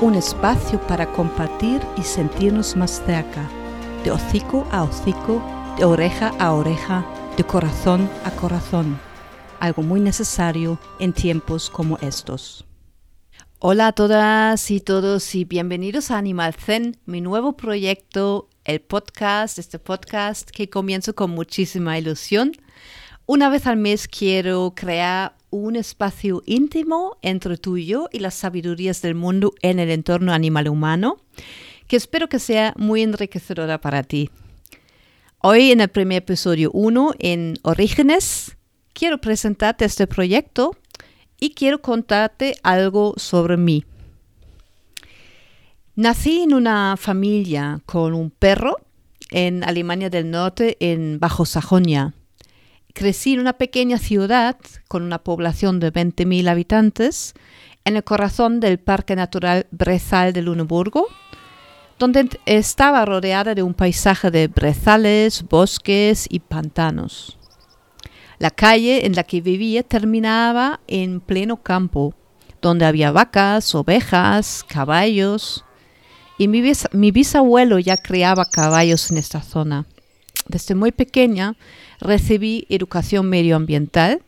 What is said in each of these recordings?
Un espacio para compartir y sentirnos más cerca, de hocico a hocico, de oreja a oreja, de corazón a corazón, algo muy necesario en tiempos como estos. Hola a todas y todos y bienvenidos a Animal Zen, mi nuevo proyecto, el podcast, este podcast que comienzo con muchísima ilusión. Una vez al mes quiero crear un espacio íntimo entre tú y yo y las sabidurías del mundo en el entorno animal humano, que espero que sea muy enriquecedora para ti. Hoy en el primer episodio 1 en Orígenes, quiero presentarte este proyecto y quiero contarte algo sobre mí. Nací en una familia con un perro en Alemania del Norte, en Bajo Sajonia crecí en una pequeña ciudad con una población de 20.000 habitantes en el corazón del Parque Natural Brezal de Luneburgo, donde estaba rodeada de un paisaje de brezales, bosques y pantanos. La calle en la que vivía terminaba en pleno campo, donde había vacas, ovejas, caballos, y mi, mi bisabuelo ya criaba caballos en esta zona. Desde muy pequeña recibí educación medioambiental.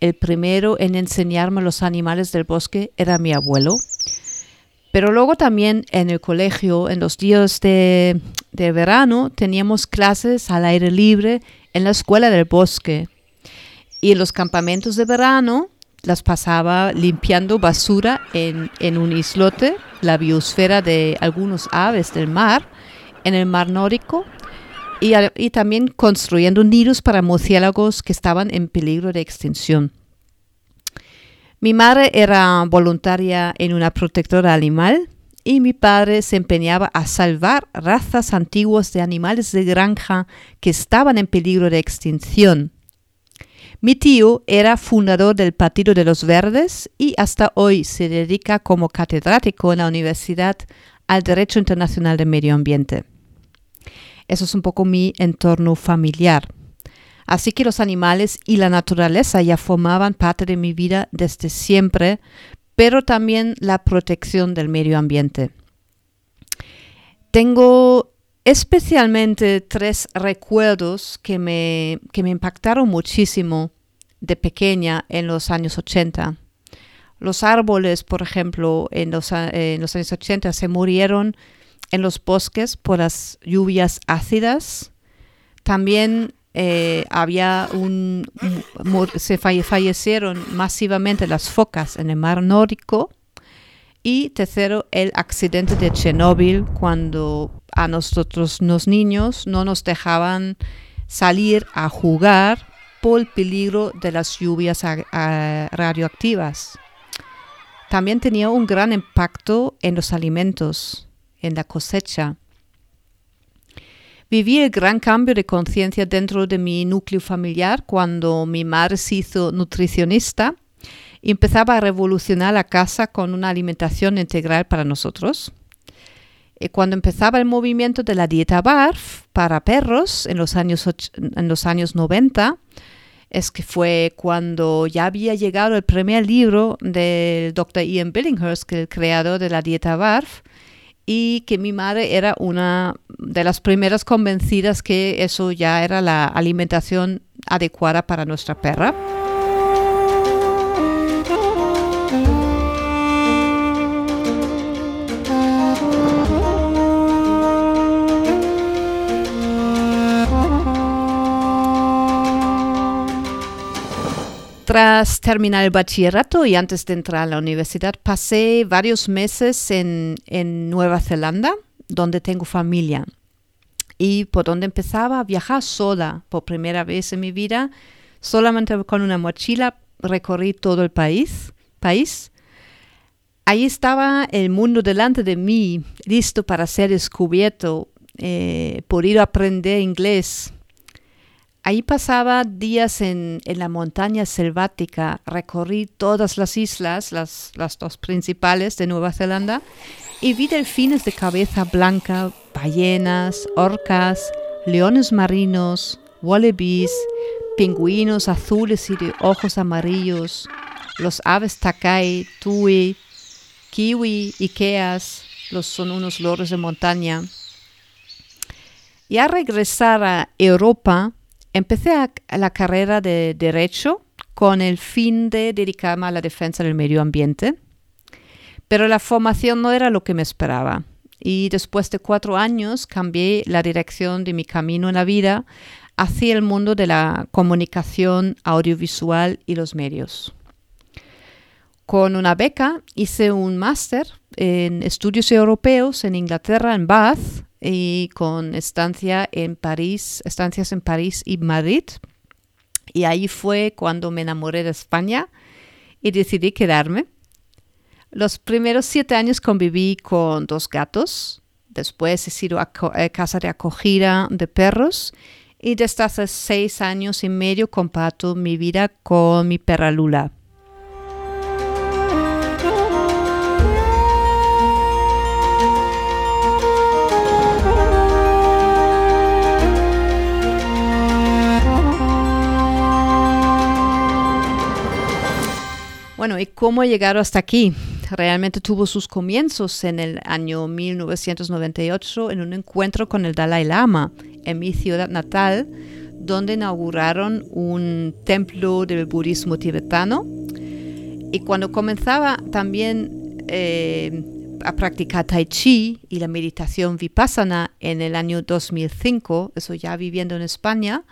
El primero en enseñarme los animales del bosque era mi abuelo. Pero luego también en el colegio, en los días de, verano, teníamos clases al aire libre en la escuela del bosque. Y en los campamentos de verano las pasaba limpiando basura en, en, un islote, la biosfera de algunos aves del mar, en el mar nórdico, y, también construyendo nidos para murciélagos que estaban en peligro de extinción. Mi madre era voluntaria en una protectora animal y mi padre se empeñaba a salvar razas antiguas de animales de granja que estaban en peligro de extinción. Mi tío era fundador del Partido de los Verdes y hasta hoy se dedica como catedrático en la Universidad al Derecho Internacional de Medio Ambiente. Eso es un poco mi entorno familiar. Así que los animales y la naturaleza ya formaban parte de mi vida desde siempre, pero también la protección del medio ambiente. Tengo especialmente tres recuerdos que me, que me impactaron muchísimo de pequeña en los años 80. Los árboles, por ejemplo, en los, en los años 80 se murieron en los bosques por las lluvias ácidas. También eh, había un, se fallecieron masivamente las focas en el mar nórdico. Y tercero, el accidente de Chernóbil, cuando a nosotros los niños no nos dejaban salir a jugar por el peligro de las lluvias radioactivas. También tenía un gran impacto en los alimentos en la cosecha. Viví el gran cambio de conciencia dentro de mi núcleo familiar cuando mi madre se hizo nutricionista y empezaba a revolucionar la casa con una alimentación integral para nosotros. Y cuando empezaba el movimiento de la dieta BARF para perros en los años, en los años 90, es que fue cuando ya había llegado el primer libro del Dr. Ian Billinghurst, el creador de la dieta BARF, y que mi madre era una de las primeras convencidas que eso ya era la alimentación adecuada para nuestra perra. Tras terminar el bachillerato y antes de entrar a la universidad, pasé varios meses en, Nueva Zelanda, donde tengo familia. Y por donde empezaba a viajar sola por primera vez en mi vida, solamente con una mochila recorrí todo el país. país. Ahí estaba el mundo delante de mí, listo para ser descubierto, eh, por ir a aprender inglés, Ahí pasaba días en, la montaña selvática, recorrí todas las islas, las, las dos principales de Nueva Zelanda, y vi delfines de cabeza blanca, ballenas, orcas, leones marinos, wallabies, pingüinos azules y de ojos amarillos, los aves takai, tui, kiwi, ikeas, los son unos loros de montaña. Y al regresar a Europa, Empecé la carrera de Derecho con el fin de dedicarme a la defensa del medio ambiente, pero la formación no era lo que me esperaba. Y después de cuatro años cambié la dirección de mi camino en la vida hacia el mundo de la comunicación audiovisual y los medios. Con una beca hice un máster en estudios europeos en Inglaterra, en Bath, y con estancia en París, estancias en París y Madrid. Y ahí fue cuando me enamoré de España y decidí quedarme. Los primeros siete años conviví con dos gatos. Después he sido a eh, casa de acogida de perros. Y desde hace seis años y medio comparto mi vida con mi perra Lula. Bueno, ¿y cómo llegaron hasta aquí? Realmente tuvo sus comienzos en el año 1998 en un encuentro con el Dalai Lama en mi ciudad natal, donde inauguraron un templo del budismo tibetano. Y cuando comenzaba también eh, a practicar tai chi y la meditación vipassana en el año 2005, eso ya viviendo en España,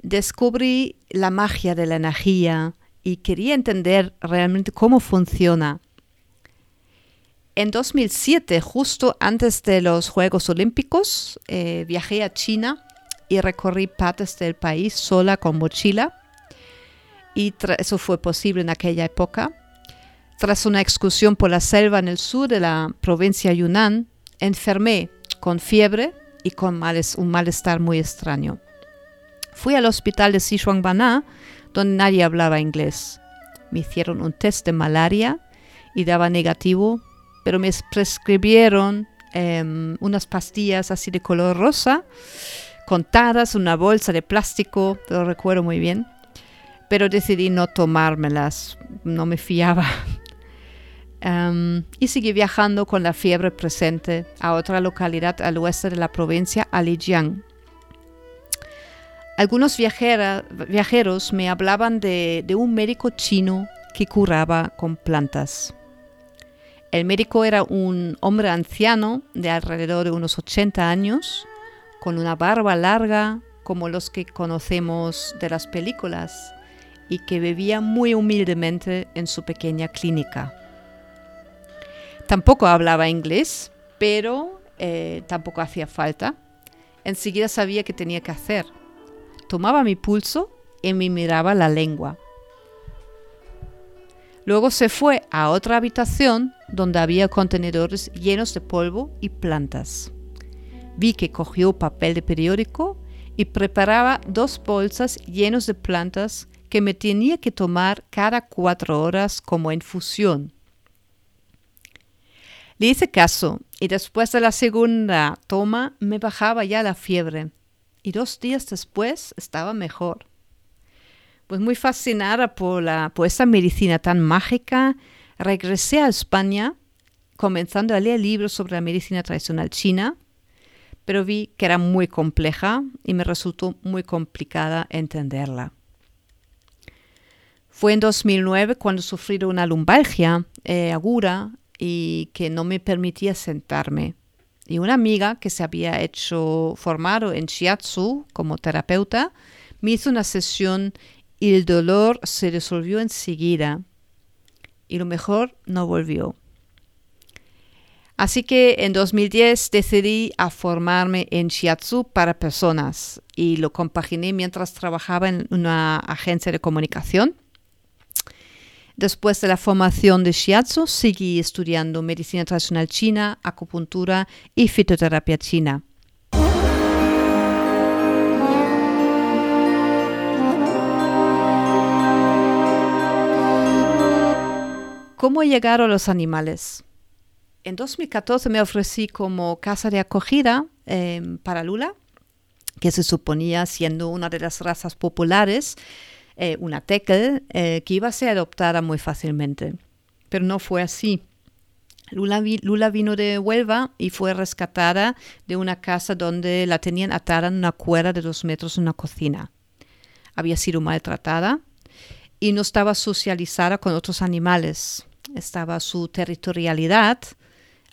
descubrí la magia de la energía, y quería entender realmente cómo funciona. En 2007, justo antes de los Juegos Olímpicos, eh, viajé a China y recorrí partes del país sola con mochila. Y eso fue posible en aquella época. Tras una excursión por la selva en el sur de la provincia Yunnan, enfermé con fiebre y con un malestar muy extraño. Fui al hospital de Sichuan-Bana donde nadie hablaba inglés. Me hicieron un test de malaria y daba negativo, pero me prescribieron em, unas pastillas así de color rosa, contadas, una bolsa de plástico, lo recuerdo muy bien, pero decidí no tomármelas, no me fiaba. Em, y seguí viajando con la fiebre presente a otra localidad al oeste de la provincia, Alijiang. Algunos viajeros me hablaban de, un médico chino que curaba con plantas. El médico era un hombre anciano de alrededor de unos 80 años, con una barba larga como los que conocemos de las películas y que vivía muy humildemente en su pequeña clínica. Tampoco hablaba inglés, pero eh, tampoco hacía falta. Enseguida sabía qué tenía que hacer tomaba mi pulso y me miraba la lengua. Luego se fue a otra habitación donde había contenedores llenos de polvo y plantas. Vi que cogió papel de periódico y preparaba dos bolsas llenas de plantas que me tenía que tomar cada cuatro horas como infusión. Le hice caso y después de la segunda toma me bajaba ya la fiebre y dos días después estaba mejor. Pues muy fascinada por, la, por esta medicina tan mágica, regresé a España comenzando a leer libros sobre la medicina tradicional china, pero vi que era muy compleja y me resultó muy complicada entenderla. Fue en 2009 cuando sufrí una lumbalgia eh, aguda y que no me permitía sentarme. Y una amiga que se había hecho formado en shiatsu como terapeuta me hizo una sesión y el dolor se resolvió enseguida. Y lo mejor no volvió. Así que en 2010 decidí a formarme en shiatsu para personas y lo compaginé mientras trabajaba en una agencia de comunicación. Después de la formación de shiatsu, seguí estudiando medicina tradicional china, acupuntura y fitoterapia china. ¿Cómo llegaron los animales? en 2014 me ofrecí como casa de acogida em, para Lula, que se suponía siendo una de las razas populares, eh, una tekel, eh, que iba a ser adoptada muy fácilmente. Pero no fue así. Lula, Lula, vino de Huelva y fue rescatada de una casa donde la tenían atada en una cuerda de dos metros en una cocina. Había sido maltratada y no estaba socializada con otros animales. Estaba su territorialidad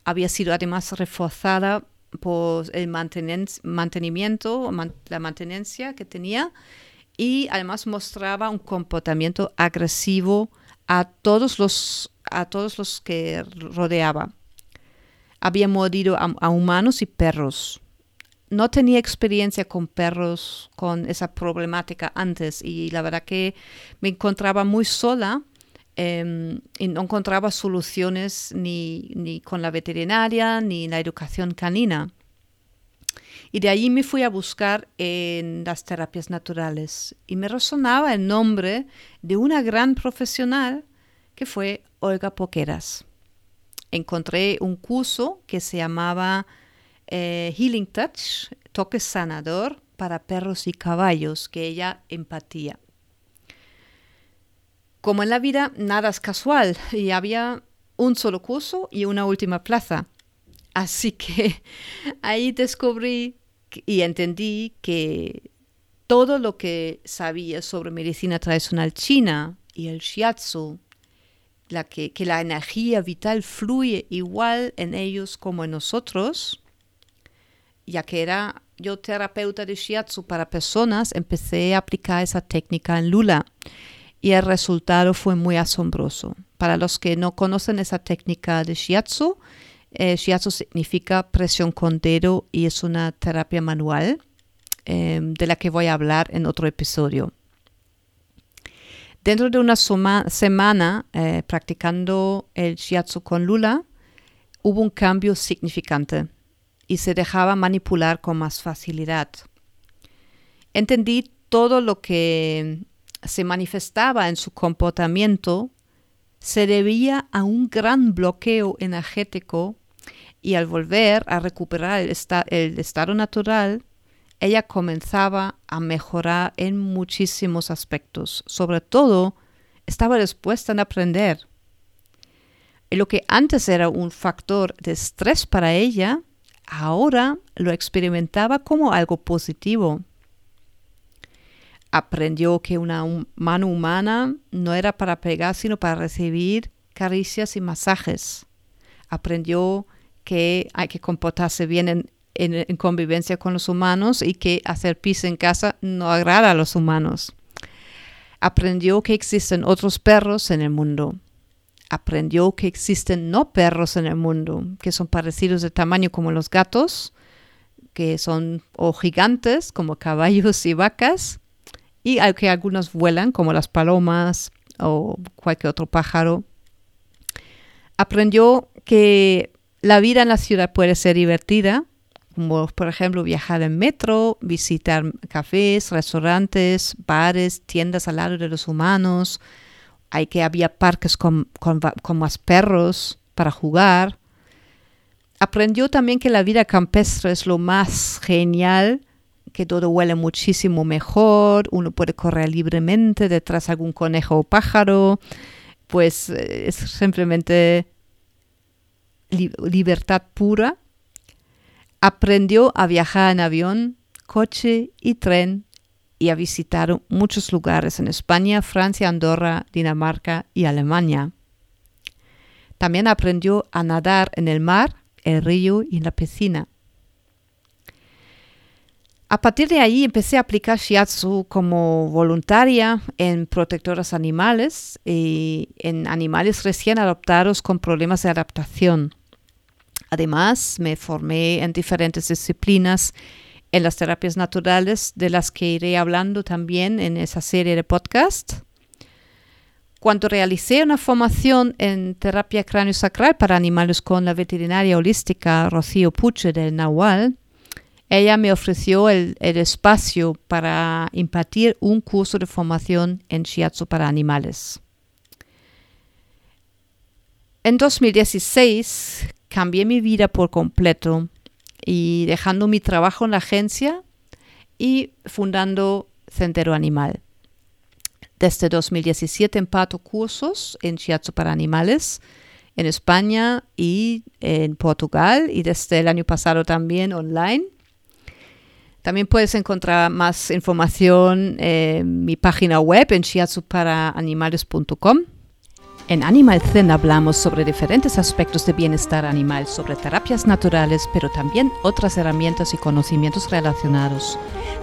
había sido además reforzada por el mantenimiento, la mantenencia que tenía y además mostraba un comportamiento agresivo a todos los, a todos los que rodeaba. Había mordido a humanos y perros. No tenía experiencia con perros, con esa problemática antes y la verdad que me encontraba muy sola Em, y no encontraba soluciones ni, ni, con la veterinaria ni la educación canina. Y de allí me fui a buscar en las terapias naturales y me resonaba el nombre de una gran profesional que fue Olga Poqueras. Encontré un curso que se llamaba eh, Healing Touch, toque sanador para perros y caballos, que ella empatía. Como en la vida, nada es casual y había un solo curso y una última plaza. Así que ahí descubrí y entendí que todo lo que sabía sobre medicina tradicional china y el shiatsu, que, que la energía vital fluye igual en ellos como en nosotros, ya que era yo terapeuta de shiatsu para personas, empecé a aplicar esa técnica en Lula y el resultado fue muy asombroso. Para los que no conocen esa técnica de shiatsu, eh, shiatsu significa presión con dedo y es una terapia manual em, de la que voy a hablar en otro episodio. Dentro de una semana eh, practicando el shiatsu con Lula, hubo un cambio significante y se dejaba manipular con más facilidad. Entendí todo lo que se manifestaba en su comportamiento se debía a un gran bloqueo energético y al volver a recuperar el, el, estado natural, ella comenzaba a mejorar en muchísimos aspectos. Sobre todo, estaba dispuesta a aprender. Y lo que antes era un factor de estrés para ella, ahora lo experimentaba como algo positivo aprendió que una mano humana no era para pegar, sino para recibir caricias y masajes. Aprendió que hay que comportarse bien en, convivencia con los humanos y que hacer pis en casa no agrada a los humanos. Aprendió que existen otros perros en el mundo. Aprendió que existen no perros en el mundo, que son parecidos de tamaño como los gatos, que son o gigantes como caballos y vacas, y que algunos vuelan, como las palomas o cualquier otro pájaro. Aprendió que la vida en la ciudad puede ser divertida, como por ejemplo viajar en metro, visitar cafés, restaurantes, bares, tiendas al lado de los humanos. Hay que había parques con, con más perros para jugar. Aprendió también que la vida campestre es lo más genial que todo huele muchísimo mejor, uno puede correr libremente detrás de algún conejo o pájaro, pues eh, es simplemente libertad pura. Aprendió a viajar en avión, coche y tren y a visitar muchos lugares en España, Francia, Andorra, Dinamarca y Alemania. También aprendió a nadar en el mar, el río y en la piscina. A partir de ahí empecé a aplicar shiatsu como voluntaria en protectoras animales y en animales recién adoptados con problemas de adaptación. Además, me formé en diferentes disciplinas en las terapias naturales, de las que iré hablando también en esa serie de podcast. Cuando realicé una formación en terapia cráneo-sacral para animales con la veterinaria holística Rocío Puche del Nahual, ella me ofreció el, espacio para impartir un curso de formación en shiatsu para animales. En 2016 cambié mi vida por completo y dejando mi trabajo en la agencia y fundando Centero Animal. Desde 2017 imparto cursos en shiatsu para animales en España y en Portugal y desde el año pasado también online. También puedes encontrar más información en mi página web en shiatsuparaanimales.com. En Animal Zen hablamos sobre diferentes aspectos de bienestar animal, sobre terapias naturales, pero también otras herramientas y conocimientos relacionados.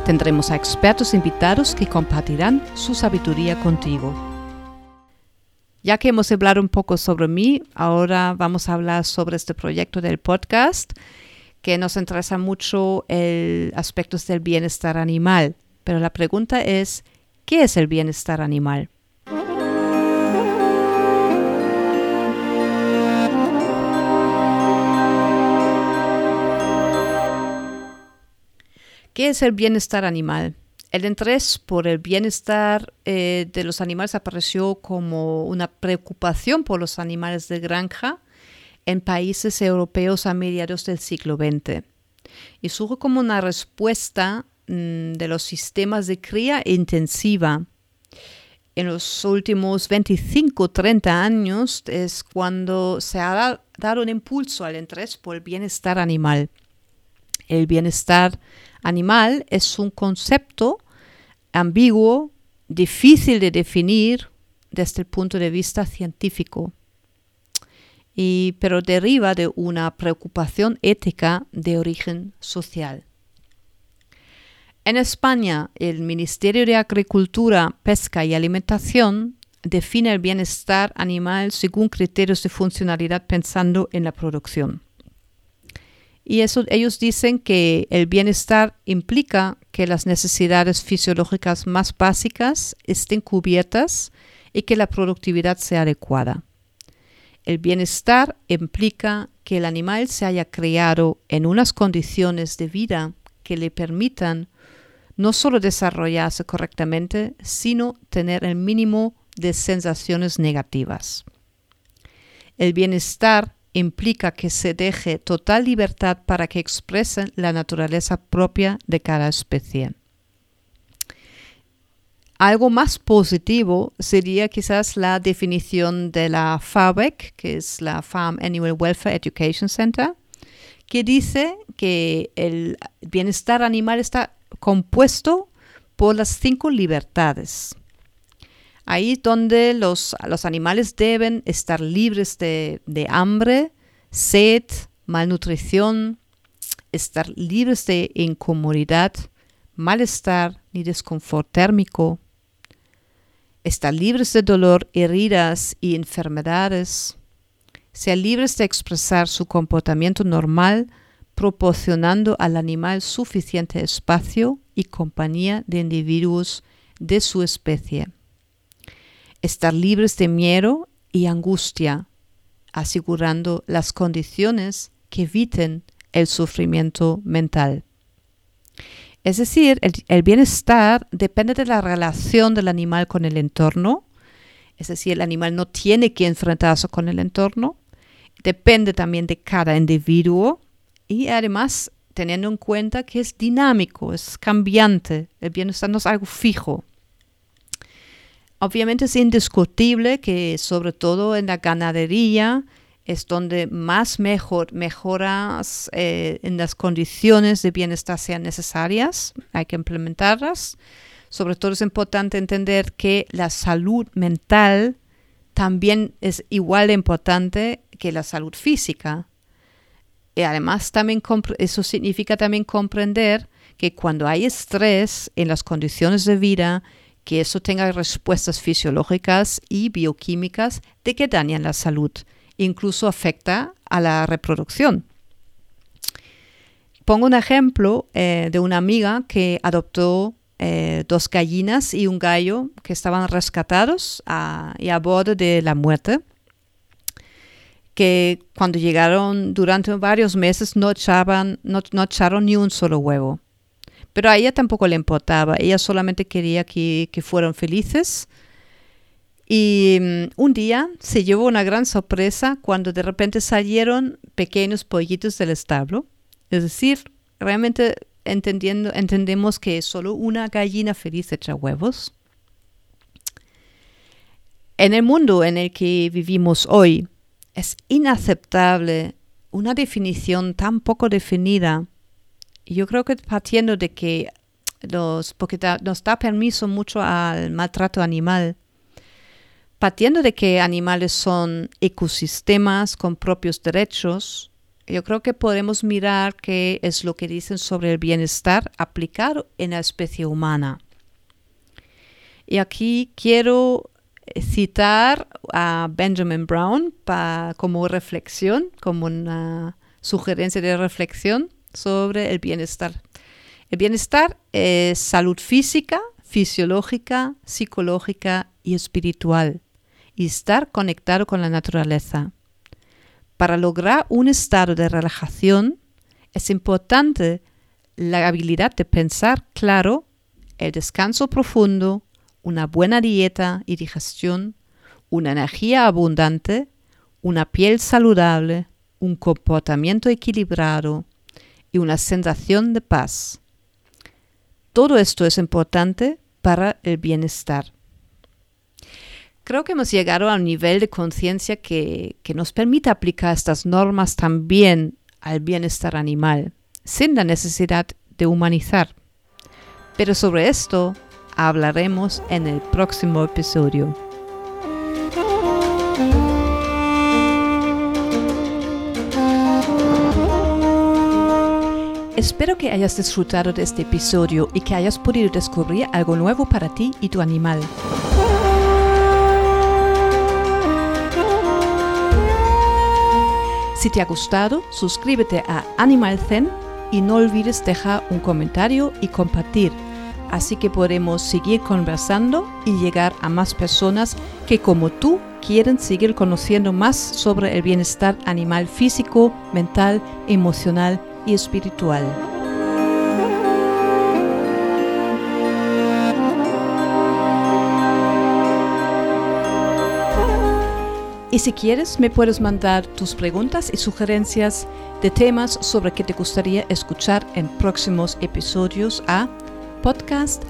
Tendremos a expertos invitados que compartirán su sabiduría contigo. Ya que hemos hablado un poco sobre mí, ahora vamos a hablar sobre este proyecto del podcast que nos interesa mucho el aspecto del bienestar animal. Pero la pregunta es, ¿qué es el bienestar animal? ¿Qué es el bienestar animal? El interés por el bienestar eh, de los animales apareció como una preocupación por los animales de granja en países europeos a mediados del siglo XX y surge como una respuesta mm, de los sistemas de cría intensiva. En los últimos 25-30 años es cuando se ha dado un impulso al interés por el bienestar animal. El bienestar animal es un concepto ambiguo, difícil de definir desde el punto de vista científico pero deriva de una preocupación ética de origen social. En España, el Ministerio de Agricultura, Pesca y Alimentación define el bienestar animal según criterios de funcionalidad pensando en la producción. Y ellos dicen que el bienestar implica que las necesidades fisiológicas más básicas estén cubiertas y que la productividad sea adecuada. El bienestar implica que el animal se haya criado en unas condiciones de vida que le permitan no solo desarrollarse correctamente, sino tener el mínimo de sensaciones negativas. El bienestar implica que se deje total libertad para que expresen la naturaleza propia de cada especie. Algo más positivo sería quizás la definición de la FAWEC, que es la Farm Annual Welfare Education Center, que dice que el bienestar animal está compuesto por las cinco libertades. Ahí donde los, animales deben estar libres de, de hambre, sed, malnutrición, estar libres de incomodidad, malestar ni desconfort térmico, estar libres de dolor, heridas y enfermedades, ser libres de expresar su comportamiento normal, proporcionando al animal suficiente espacio y compañía de individuos de su especie. Estar libres de miedo y angustia, asegurando las condiciones que eviten el sufrimiento mental. Es decir, el, bienestar depende de la relación del animal con el entorno. Es decir, el animal no tiene que enfrentarse con el entorno. Depende también de cada individuo y además teniendo en cuenta que es dinámico, es cambiante, el bienestar no es algo fijo. Obviamente es indiscutible que sobre todo en la ganadería es donde más mejor, mejoras eh, en las condiciones de bienestar sean necesarias, hay que implementarlas. Sobre todo es importante entender que la salud mental también es igual de importante que la salud física. Y además también eso significa también comprender que cuando hay estrés en las condiciones de vida, que eso tenga respuestas fisiológicas y bioquímicas de que dañan la salud, incluso afecta a la reproducción. Pongo un ejemplo eh, de una amiga que adoptó eh, dos gallinas y un gallo que estaban rescatados a, y a borde de la muerte que cuando llegaron durante varios meses no, echaban, no, echaron ni un solo huevo. Pero a ella tampoco le importaba, ella solamente quería que, que fueran felices. Y mm, un día se llevó una gran sorpresa cuando de repente salieron pequeños pollitos del establo. Es decir, realmente entendiendo, entendemos que solo una gallina feliz echa huevos. En el mundo en el que vivimos hoy, es inaceptable una definición tan poco definida. Yo creo que partiendo de que los, porque nos da permiso mucho al maltrato animal, partiendo de que animales son ecosistemas con propios derechos, yo creo que podemos mirar qué es lo que dicen sobre el bienestar aplicado en la especie humana. Y aquí quiero citar a Benjamin Brown como reflexión, como una sugerencia de reflexión sobre el bienestar. El bienestar es salud física, fisiológica, psicológica y espiritual, y estar conectado con la naturaleza. Para lograr un estado de relajación es importante la habilidad de pensar claro, el descanso profundo, una buena dieta y digestión, una energía abundante, una piel saludable, un comportamiento equilibrado y una sensación de paz. Todo esto es importante para el bienestar. Creo que hemos llegado a un nivel de conciencia que, que, nos permite aplicar estas normas también al bienestar animal, sin la necesidad de humanizar. Pero sobre esto hablaremos en el próximo episodio. Espero que hayas disfrutado de este episodio y que hayas podido descubrir algo nuevo para ti y tu animal. Si te ha gustado, suscríbete a Animal Zen y no olvides dejar un comentario y compartir así que podemos seguir conversando y llegar a más personas que como tú quieren seguir conociendo más sobre el bienestar animal físico, mental, emocional y espiritual. Y si quieres, me puedes mandar tus preguntas y sugerencias de temas sobre que te gustaría escuchar en próximos episodios a podcast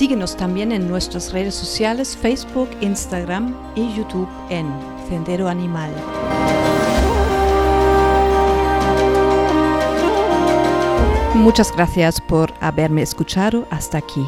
Síguenos también en nuestras redes sociales Facebook, Instagram y YouTube en Sendero Animal. Muchas gracias por haberme escuchado hasta aquí.